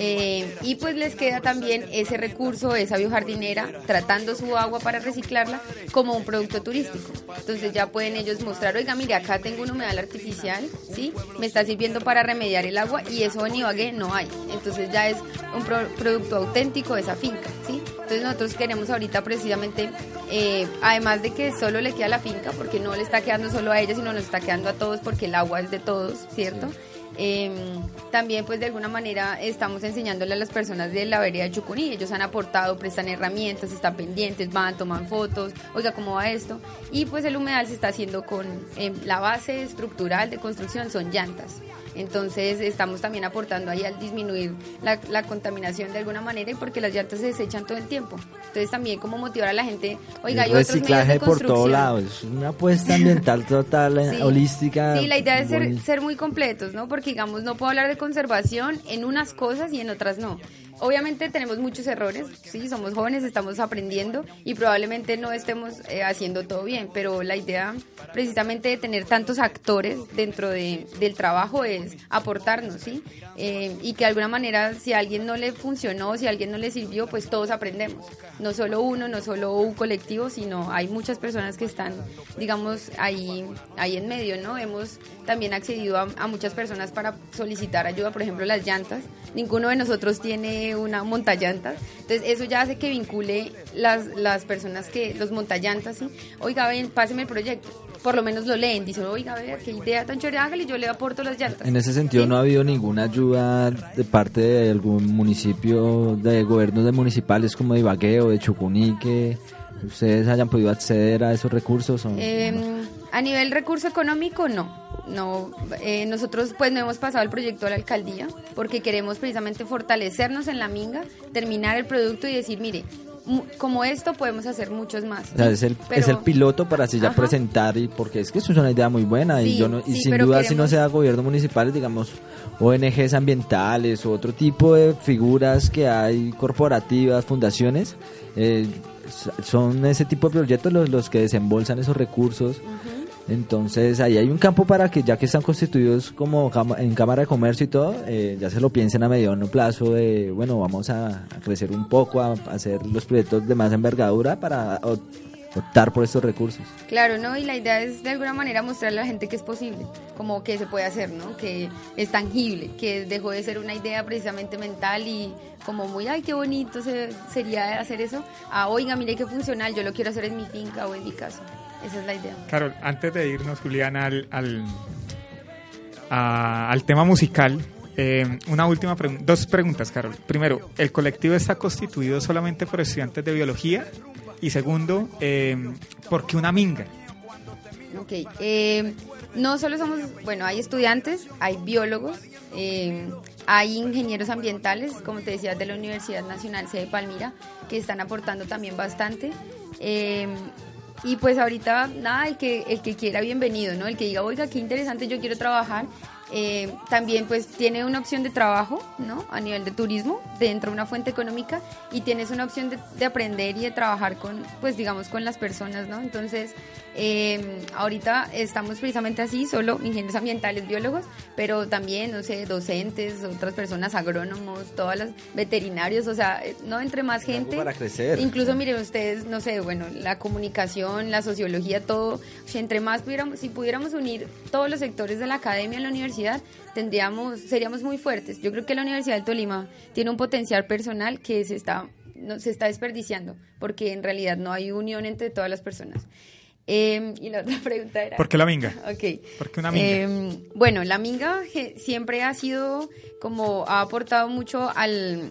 Eh, y pues les queda también ese recurso, esa biojardinera, tratando su agua para reciclarla como un producto turístico. Entonces ya pueden ellos mostrar, oiga, mire, acá tengo un humedal artificial, ¿sí? Me está sirviendo para remediar el agua y eso en Ibagué no hay. Entonces ya es un pro- producto auténtico de esa finca, ¿sí? Entonces nosotros queremos ahorita precisamente, eh, además de que solo le queda a la finca, porque no le está quedando solo a ella, sino nos está quedando a todos porque el agua es de todos, ¿cierto? Eh, también pues de alguna manera estamos enseñándole a las personas de la vereda de Chucuní, ellos han aportado, prestan herramientas, están pendientes, van, toman fotos, oiga cómo va esto, y pues el humedal se está haciendo con eh, la base estructural de construcción son llantas. Entonces estamos también aportando ahí al disminuir la, la contaminación de alguna manera y porque las llantas se desechan todo el tiempo. Entonces también como motivar a la gente, oiga, hay el otros medios de reciclaje por todos lados, es una apuesta ambiental total, Sí. holística. Sí, la idea es ser, ser muy completos, ¿no? Porque, digamos, no puedo hablar de conservación en unas cosas y en otras no. Obviamente tenemos muchos errores, sí, somos jóvenes, estamos aprendiendo y probablemente no estemos eh, haciendo todo bien, pero la idea precisamente de tener tantos actores dentro de, del trabajo es aportarnos, ¿sí? Eh, y que de alguna manera si a alguien no le funcionó, si a alguien no le sirvió, pues todos aprendemos. No solo uno, no solo un colectivo, sino hay muchas personas que están, digamos, ahí, ahí en medio, ¿no? Hemos también accedido a, a muchas personas para solicitar ayuda, por ejemplo, las llantas. Ninguno de nosotros tiene una montallantas. Entonces, eso ya hace que vincule las, las personas que, los montallantas, ¿sí? Oiga, ven, páseme el proyecto. Por lo menos lo leen, dicen, oiga, vea, qué idea tan chévere, hágale, yo le aporto las llantas. En ese sentido, ¿no ha habido ninguna ayuda de parte de algún municipio, de gobiernos de municipales como de Ibagué o de Chucuní, que ustedes hayan podido acceder a esos recursos? o- Eh, a nivel recurso económico, no. No, eh, nosotros pues no hemos pasado el proyecto a la alcaldía porque queremos precisamente fortalecernos en la minga, terminar el producto y decir, mire, como esto podemos hacer muchos más. O sea, es el, Pero- es el piloto para así ya Ajá. presentar y porque es que eso es una idea muy buena y yo no, y sí, sin duda si no sea gobierno municipal digamos ONGs ambientales o otro tipo de figuras que hay corporativas fundaciones eh, son ese tipo de proyectos los, los que desembolsan esos recursos entonces ahí hay un campo para que ya que están constituidos como en Cámara de Comercio y todo, eh, ya se lo piensen a mediano plazo de, bueno, vamos a, crecer un poco, a, hacer los proyectos de más envergadura para optar por estos recursos. Claro, ¿no? Y la idea es de alguna manera mostrarle a la gente que es posible, como que se puede hacer, ¿no? Que es tangible, que dejó de ser una idea precisamente mental y como muy, ay, qué bonito se- sería hacer eso, a, oiga, mire qué funcional, yo lo quiero hacer en mi finca o en mi casa. Esa es la idea. Carol, antes de irnos, Julián, al, al, a- al tema musical, eh, una última pregunta, dos preguntas, Carol. Primero, ¿el colectivo está constituido solamente por estudiantes de biología? Y segundo, eh, ¿por qué una minga? Ok, eh, no solo somos, bueno, hay estudiantes, hay biólogos, eh, hay ingenieros ambientales, como te decía, de la Universidad Nacional C de Palmira, que están aportando también bastante. Y pues ahorita, nada, el que, el que quiera, bienvenido, ¿no? El que diga, oiga, qué interesante, yo quiero trabajar. Eh, también pues tiene una opción de trabajo, ¿no? A nivel de turismo, dentro de una fuente económica y tienes una opción de, de aprender y de trabajar con, pues digamos, con las personas, ¿no? Entonces, eh, ahorita estamos precisamente así, solo ingenieros ambientales, biólogos, pero también, no sé, docentes, otras personas, agrónomos, todas las veterinarios, o sea, eh, no entre más gente. para crecer. Incluso miren ustedes, no sé, bueno, la comunicación, la sociología, todo, si entre más pudiéramos, si pudiéramos unir todos los sectores de la academia la universidad, tendríamos, seríamos muy fuertes. Yo creo que la Universidad del Tolima tiene un potencial personal que se está, no, se está desperdiciando, porque en realidad no hay unión entre todas las personas. Eh, y la otra pregunta era... ¿Por qué la minga? Ok. ¿Por qué una minga? Eh, bueno, la minga siempre ha sido como ha aportado mucho al,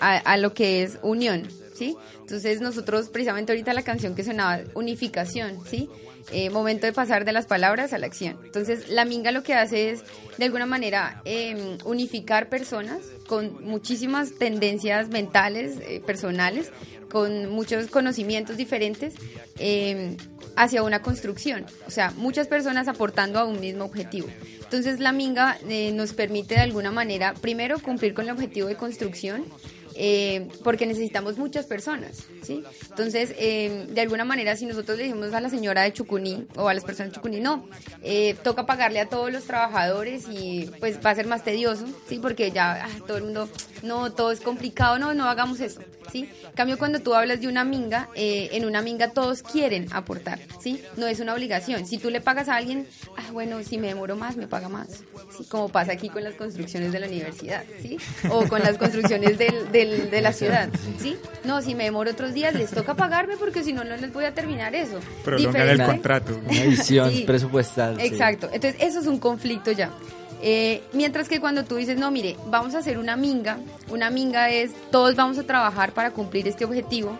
a, a lo que es unión, ¿sí? Entonces nosotros precisamente ahorita la canción que sonaba, unificación, ¿sí? Eh, momento de pasar de las palabras a la acción. Entonces la minga lo que hace es de alguna manera eh, unificar personas con muchísimas tendencias mentales, eh, personales, con muchos conocimientos diferentes eh, hacia una construcción. O sea, muchas personas aportando a un mismo objetivo. Entonces la minga eh, nos permite de alguna manera, primero, cumplir con el objetivo de construcción, eh, porque necesitamos muchas personas, ¿sí? Entonces, eh, de alguna manera, si nosotros le dijimos a la señora de Chucuní o a las personas de Chucuní, no, eh, toca pagarle a todos los trabajadores y pues va a ser más tedioso, ¿sí? Porque ya ah, todo el mundo, no, todo es complicado, no, no hagamos eso, ¿sí? Cambio, cuando tú hablas de una minga, eh, en una minga todos quieren aportar, ¿sí? No es una obligación. Si tú le pagas a alguien, ah, bueno, si me demoro más, me paga más, ¿sí? Como pasa aquí con las construcciones de la universidad, ¿sí? O con las construcciones del, del- de la ciudad, ¿sí? No, si me demoro otros días, les toca pagarme porque si no, no les voy a terminar eso. Prolongar el contrato. Una edición Sí. presupuestal. sí. Exacto. Entonces, eso es un conflicto ya. Eh, mientras que cuando tú dices, no, mire, vamos a hacer una minga, una minga es, todos vamos a trabajar para cumplir este objetivo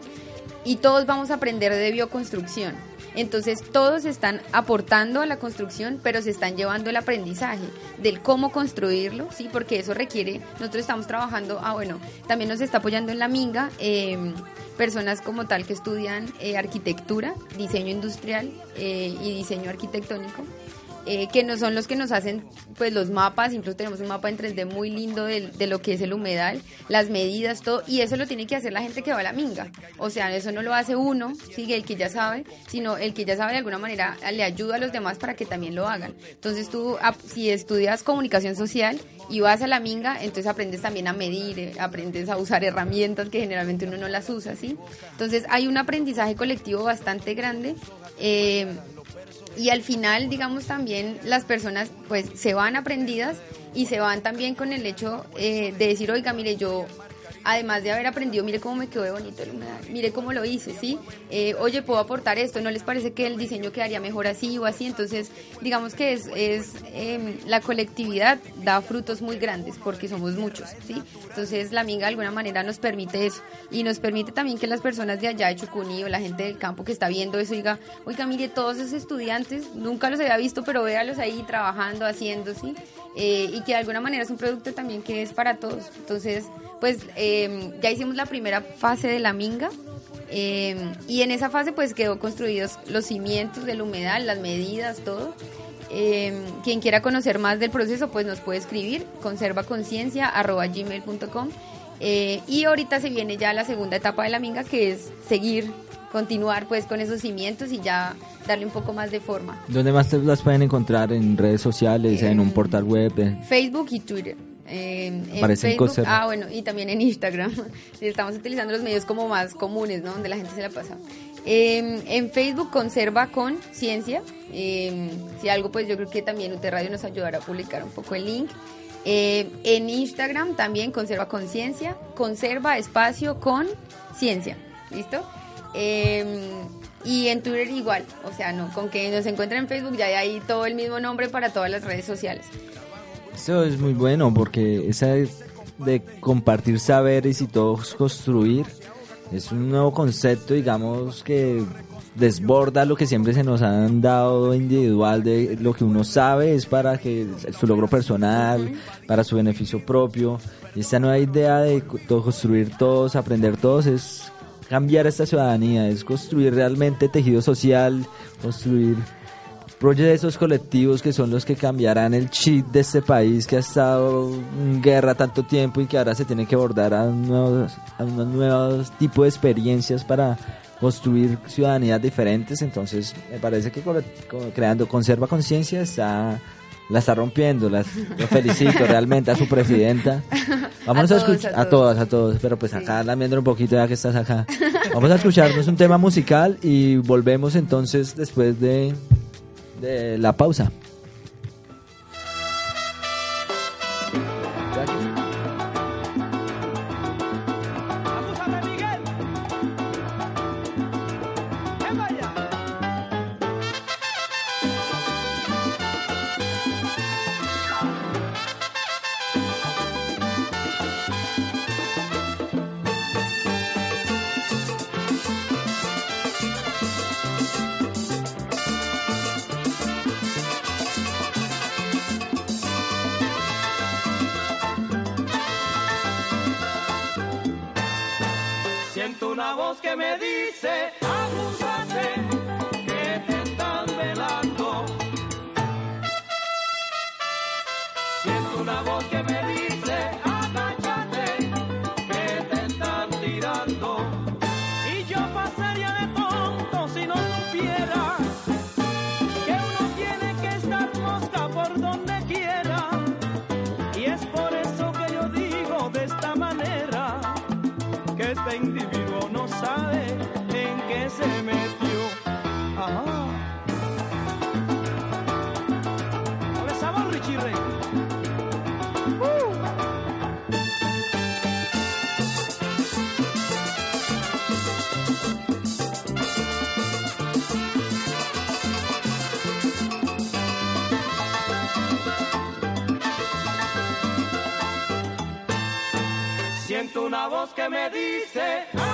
y todos vamos a aprender de bioconstrucción. Entonces, todos están aportando a la construcción, pero se están llevando el aprendizaje del cómo construirlo, ¿sí? Porque eso requiere, nosotros estamos trabajando, ah, bueno, también nos está apoyando en la minga eh, personas como tal que estudian eh, arquitectura, diseño industrial eh, y diseño arquitectónico. Eh, que no son los que nos hacen pues los mapas, incluso tenemos un mapa en 3D muy lindo del- de, lo que es el humedal, las medidas, todo, y eso lo tiene que hacer la gente que va a la minga. O sea, eso no lo hace uno, sigue el que ya sabe, sino el que ya sabe de alguna manera le ayuda a los demás para que también lo hagan. Entonces tú, si estudias comunicación social y vas a la minga, entonces aprendes también a medir, eh, aprendes a usar herramientas que generalmente uno no las usa, ¿sí? Entonces hay un aprendizaje colectivo bastante grande. eh, y al final, digamos, también las personas pues se van aprendidas y se van también con el hecho eh, de decir, oiga, mire, yo además de haber aprendido, mire cómo me quedó bonito el humedal, mire cómo lo hice, ¿sí? Eh, oye, puedo aportar esto, ¿no les parece que el diseño quedaría mejor así o así? Entonces, digamos que es, em, la colectividad da frutos muy grandes porque somos muchos, ¿sí? Entonces, la minga de alguna manera nos permite eso y nos permite también que las personas de allá de Chucuní o la gente del campo que está viendo eso diga, oiga, mire, todos esos estudiantes, nunca los había visto, pero véalos ahí trabajando, haciendo, ¿sí? Eh, y que de alguna manera es un producto también que es para todos. Entonces, pues ya hicimos la primera fase de la minga eh, y en esa fase pues quedó construidos los cimientos del humedal, las medidas, todo. Eh, quien quiera conocer más del proceso pues nos puede escribir conservaconciencia.gmail.com eh, y ahorita se viene ya la segunda etapa de la minga que es seguir, continuar pues con esos cimientos y ya darle un poco más de forma. ¿Dónde más te las pueden encontrar? ¿En redes sociales? ¿En un portal web? Facebook y Twitter. Eh, en Facebook, ah, bueno, y también en Instagram. Estamos utilizando los medios como más comunes, ¿no? Donde la gente se la pasa. Eh, en Facebook conserva con ciencia. Eh, si algo, pues yo creo que también UT Radio nos ayudará a publicar un poco el link. Eh, en Instagram también conserva conciencia, conserva espacio con ciencia, ¿listo? Y en Twitter igual, o sea, no, con que nos encuentren en Facebook ya hay ahí todo el mismo nombre para todas las redes sociales. Eso es muy bueno porque esa de compartir saberes y todos construir es un nuevo concepto, digamos, que desborda lo que siempre se nos han dado individual de lo que uno sabe es para que su logro personal, para su beneficio propio. Y esta nueva idea de construir todos, aprender todos es cambiar esta ciudadanía, es construir realmente tejido social, construir proyectos colectivos que son los que cambiarán el chip de este país que ha estado en guerra tanto tiempo y que ahora se tiene que abordar a nuevos, a unos nuevos tipos de experiencias para construir ciudadanías diferentes. Entonces, me parece que creando Conserva Conciencia está la está rompiendo, las, lo felicito realmente a su presidenta. Vamos a, escuchar a a, todas, a todos, pero pues acá lamiendo un poquito ya que estás acá. Vamos a escucharnos un tema musical y volvemos entonces después de, de la pausa. este individuo no sabe en qué se metió. Ajá. Ahora sabor, una voz que me dice dice.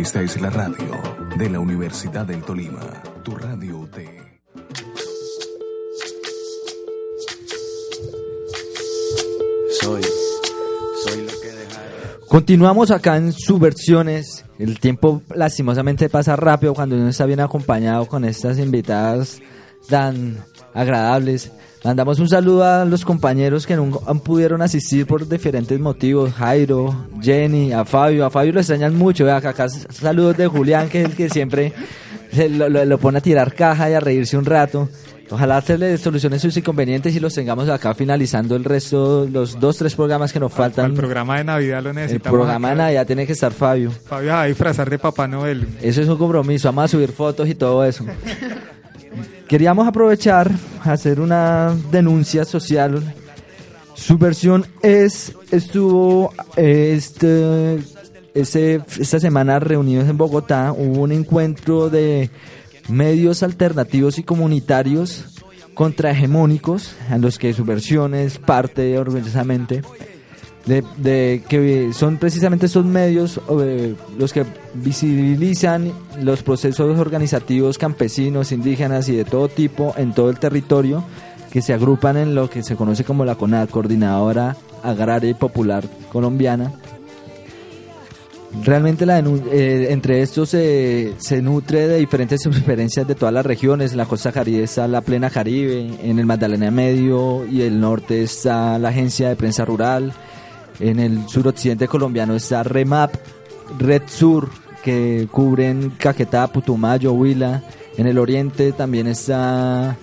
Esta es la radio de la Universidad del Tolima, tu radio UT. Soy, soy lo que dejaron. Continuamos acá en Subversiones. El tiempo lastimosamente pasa rápido cuando uno está bien acompañado con estas invitadas tan agradables. Mandamos un saludo a los compañeros que no pudieron asistir por diferentes motivos. Jairo, Jenny, a Fabio. A Fabio lo extrañan mucho. Vea, acá, saludos de Julián, que es el que siempre se lo, lo- lo pone a tirar caja y a reírse un rato. Ojalá hacerle soluciones sus inconvenientes y los tengamos acá finalizando el resto, los dos, tres programas que nos faltan. El programa de Navidad lo El necesitamos. programa de Navidad tiene que estar Fabio. Fabio va a disfrazar de Papá Noel. Eso es un compromiso, vamos a subir fotos y todo eso. Queríamos aprovechar, hacer una denuncia social. Su versión es, estuvo eh, este, ese- esta semana reunidos en Bogotá, hubo un encuentro de medios alternativos y comunitarios contrahegemónicos, a los que su versión es parte orgullosamente de, de que son precisamente esos medios eh, los que visibilizan los procesos organizativos campesinos, indígenas y de todo tipo en todo el territorio que se agrupan en lo que se conoce como la CONAD, Coordinadora Agraria y Popular Colombiana. Realmente la eh, entre estos se nutre de diferentes preferencias de todas las regiones. En la costa caribe está la plena Caribe, en el Magdalena Medio y el norte está la agencia de prensa rural. En el suroccidente colombiano está REMAP, Red Sur, que cubren Caquetá, Putumayo, Huila. En el oriente también está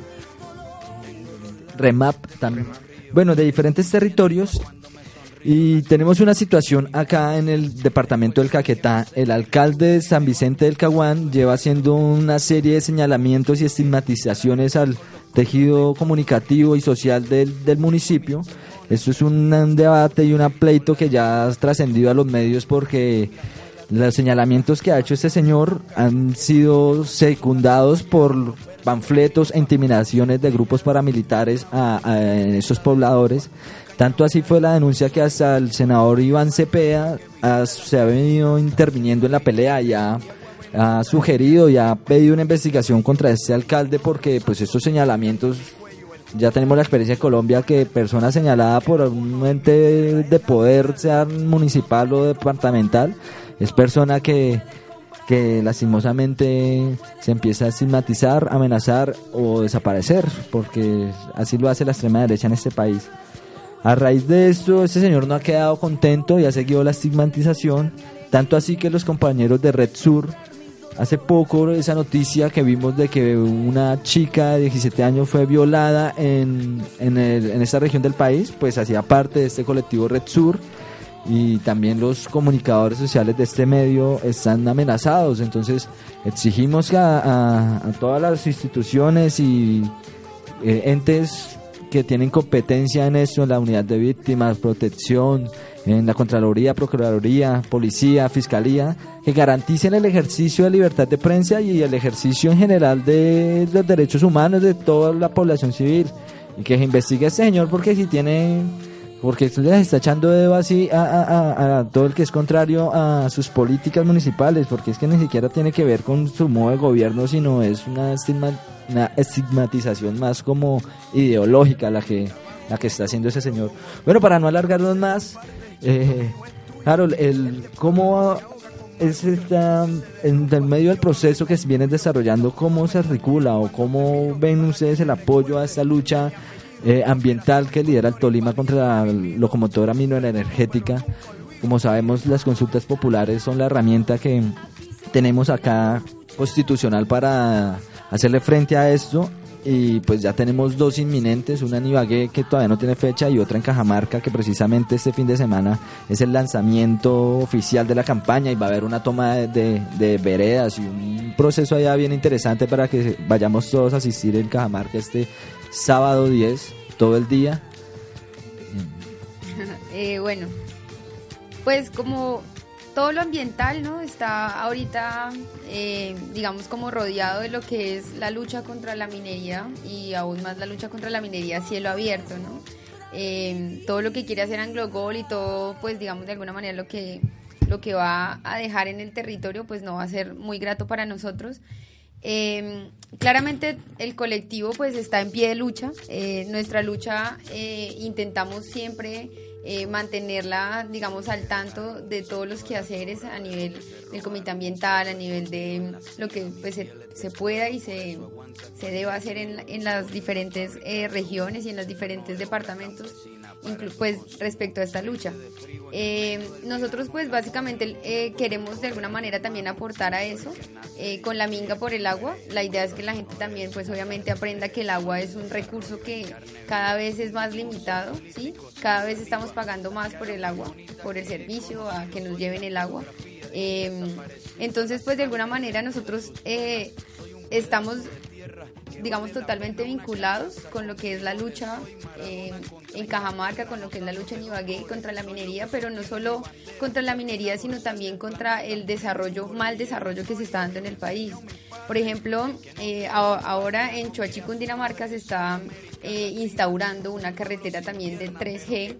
REMAP, también. Bueno, de diferentes territorios. Y tenemos una situación acá en el departamento del Caquetá. El alcalde de San Vicente del Caguán lleva haciendo una serie de señalamientos y estigmatizaciones al tejido comunicativo y social del, del municipio. Esto es un, debate y un pleito que ya ha trascendido a los medios porque los señalamientos que ha hecho este señor han sido secundados por panfletos e intimidaciones de grupos paramilitares a, esos pobladores. Tanto así fue la denuncia que hasta el senador Iván Cepeda se ha venido interviniendo en la pelea y ha, ha sugerido y ha pedido una investigación contra este alcalde porque pues estos señalamientos ya tenemos la experiencia de Colombia que persona señalada por un ente de, de poder, sea municipal o departamental, es persona que, que lastimosamente se empieza a estigmatizar, amenazar o desaparecer, porque así lo hace la extrema derecha en este país. A raíz de esto, este señor no ha quedado contento y ha seguido la estigmatización, tanto así que los compañeros de Red Sur Hace poco esa noticia que vimos de que una chica de 17 años fue violada en, en, esta región del país, pues hacía parte de este colectivo Red Sur y también los comunicadores sociales de este medio están amenazados. Entonces exigimos a- a todas las instituciones y eh, entes que tienen competencia en esto, en la unidad de víctimas, protección, en la Contraloría, Procuraduría, Policía, Fiscalía, que garanticen el ejercicio de libertad de prensa y el ejercicio en general de los derechos humanos de toda la población civil. Y que se investigue a este señor porque si tiene porque esto les está echando dedo así a, a- a- todo el que es contrario a sus políticas municipales, porque es que ni siquiera tiene que ver con su modo de gobierno, sino es una, estigma- una estigmatización más como ideológica la que, la que está haciendo ese señor. Bueno, para no alargarnos más, eh, Harold, el, ¿cómo es esta, en el medio del proceso que se viene desarrollando, cómo se articula o cómo ven ustedes el apoyo a esta lucha eh, ambiental que lidera el Tolima contra la locomotora energética. Como sabemos, las consultas populares son la herramienta que tenemos acá constitucional para hacerle frente a esto. Y pues ya tenemos dos inminentes, una en Ibagué que todavía no tiene fecha y otra en Cajamarca que precisamente este fin de semana es el lanzamiento oficial de la campaña y va a haber una toma de, de- veredas y un proceso allá bien interesante para que vayamos todos a asistir en Cajamarca este sábado 10, todo el día. Eh, bueno, pues como todo lo ambiental, ¿no? Está ahorita, eh, digamos, como rodeado de lo que es la lucha contra la minería y aún más la lucha contra la minería a cielo abierto, ¿no? Eh, todo lo que quiere hacer Anglogol y todo, pues, digamos, de alguna manera lo que lo que va a dejar en el territorio pues no va a ser muy grato para nosotros. Eh, claramente el colectivo pues está en pie de lucha. Nuestra lucha intentamos siempre eh, mantenerla, digamos, al tanto de todos los quehaceres a nivel del comité ambiental, a nivel de lo que pues, se, se pueda y se, se deba hacer en, en las diferentes eh, regiones y en los diferentes departamentos pues respecto a esta lucha. Eh, nosotros pues básicamente eh, queremos de alguna manera también aportar a eso eh, con la minga por el agua. La idea es que la gente también pues obviamente aprenda que el agua es un recurso que cada vez es más limitado, ¿sí? Cada vez estamos pagando más por el agua, por el servicio, a que nos lleven el agua. Entonces pues de alguna manera nosotros estamos digamos, totalmente vinculados con lo que es la lucha eh, en Cajamarca, con lo que es la lucha en Ibagué contra la minería, pero no solo contra la minería, sino también contra el desarrollo, mal desarrollo que se está dando en el país. Por ejemplo, eh, ahora en Choachi, Cundinamarca, se está eh, instaurando una carretera también del 3G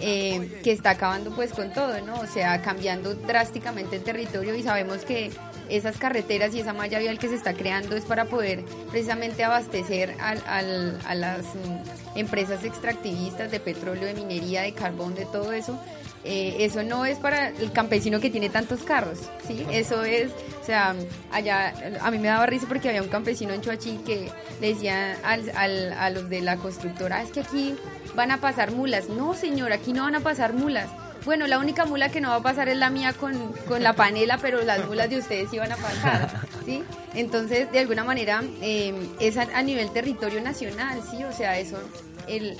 eh, que está acabando pues con todo, ¿no? O sea, cambiando drásticamente el territorio y sabemos que esas carreteras y esa malla vial que se está creando es para poder precisamente abastecer al- al- a las mm, empresas extractivistas de petróleo, de minería, de carbón, de todo eso. Eh, eso no es para el campesino que tiene tantos carros, ¿sí? Eso es, o sea, allá, a mí me daba risa porque había un campesino en Choachí que le decía al, al- a los de la constructora, "Ah, es que aquí van a pasar mulas. No, señor, aquí no van a pasar mulas. Bueno, la única mula que no va a pasar es la mía con, con la panela, pero las mulas de ustedes sí van a pasar, ¿sí? Entonces, de alguna manera, eh, es a, nivel territorio nacional, ¿sí? O sea, eso, el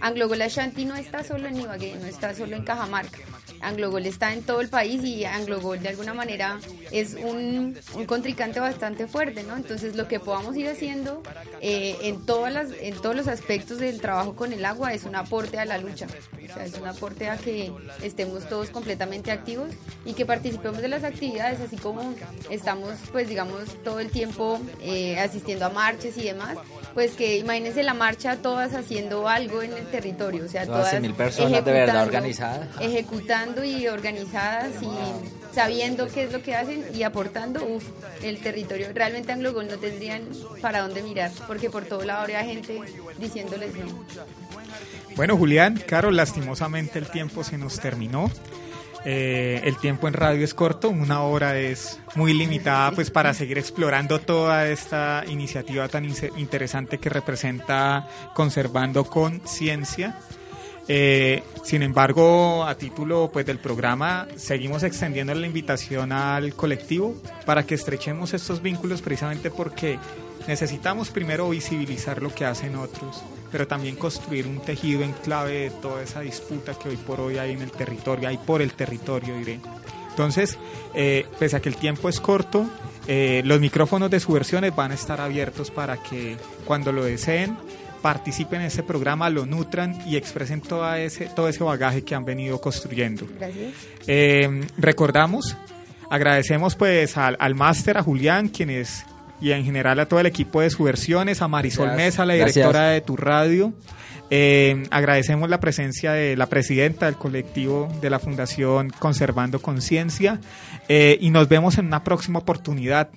Anglogol Ashanti no está solo en Ibagué, no está solo en Cajamarca. Anglogol está en todo el país y Anglogol de alguna manera es un, un contrincante bastante fuerte, ¿no? Entonces lo que podamos ir haciendo eh, en, todas las, en todos los aspectos del trabajo con el agua es un aporte a la lucha, o sea, es un aporte a que estemos todos completamente activos y que participemos de las actividades, así como estamos, pues digamos, todo el tiempo eh, asistiendo a marchas y demás, pues que imagínense la marcha todas haciendo algo en el territorio, o sea, Todas todas 100.000 personas de verdad ejecutando- organizadas. ejecutando y organizadas y sabiendo qué es lo que hacen y aportando, uf, el territorio. Realmente Anglogol no tendrían para dónde mirar, porque por todo lado habría gente diciéndoles no. Bueno, Julián, claro, lastimosamente el tiempo se nos terminó. Eh, el tiempo en radio es corto, una hora es muy limitada pues para seguir explorando toda esta iniciativa tan interesante que representa conservando conciencia. Eh, sin embargo, a título pues del programa, seguimos extendiendo la invitación al colectivo para que estrechemos estos vínculos precisamente porque necesitamos primero visibilizar lo que hacen otros, pero también construir un tejido en clave de toda esa disputa que hoy por hoy hay en el territorio, hay por el territorio, diré. Entonces, eh, pese a que el tiempo es corto, eh, los micrófonos de subversiones van a estar abiertos para que cuando lo deseen participen en este programa, lo nutran y expresen toda ese, todo ese bagaje que han venido construyendo. Gracias. Eh, recordamos, agradecemos pues al, al máster, a Julián, quienes y en general a todo el equipo de Subversiones, a Marisol Gracias. Mesa, la Gracias. directora de Tu Radio. Eh, agradecemos la presencia de la presidenta del colectivo de la Fundación Conservando Conciencia eh, y nos vemos en una próxima oportunidad.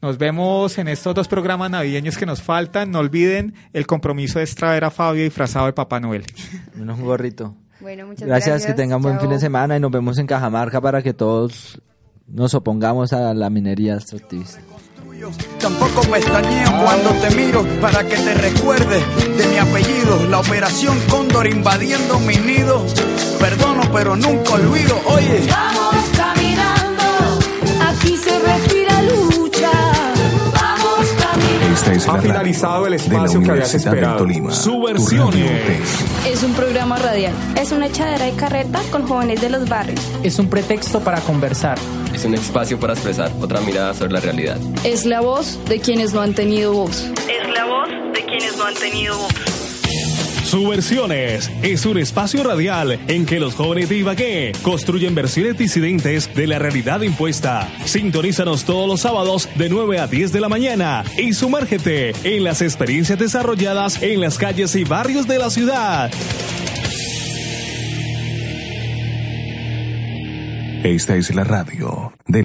Nos vemos en estos dos programas navideños que nos faltan. No olviden el compromiso de extraer a Fabio disfrazado de Papá Noel. Menos un gorrito. Bueno, muchas Gracias, gracias. que tengan buen fin de semana y nos vemos en Cajamarca para que todos nos opongamos a la minería extractivista. Tampoco pestañeo cuando te miro para que te recuerdes de mi apellido. La operación Cóndor invadiendo mi nido. Perdono, pero nunca olvido. Oye, Vamos caminando, aquí se respira lucha. Vamos caminando. Esta es Ha finalizado el espacio que habías esperado. Tolima. Radio es Es un programa radial. Es una echadera de carreta con jóvenes de los barrios. Es un pretexto para conversar. Es un espacio para expresar otra mirada sobre la realidad. Es la voz de quienes no han tenido voz. Es la voz de quienes no han tenido voz. Subversiones es un espacio radial en que los jóvenes de Ibagué construyen versiones disidentes de la realidad impuesta. Sintonízanos todos los sábados de 9 a 10 de la mañana y sumérgete en las experiencias desarrolladas en las calles y barrios de la ciudad. Esta es la radio de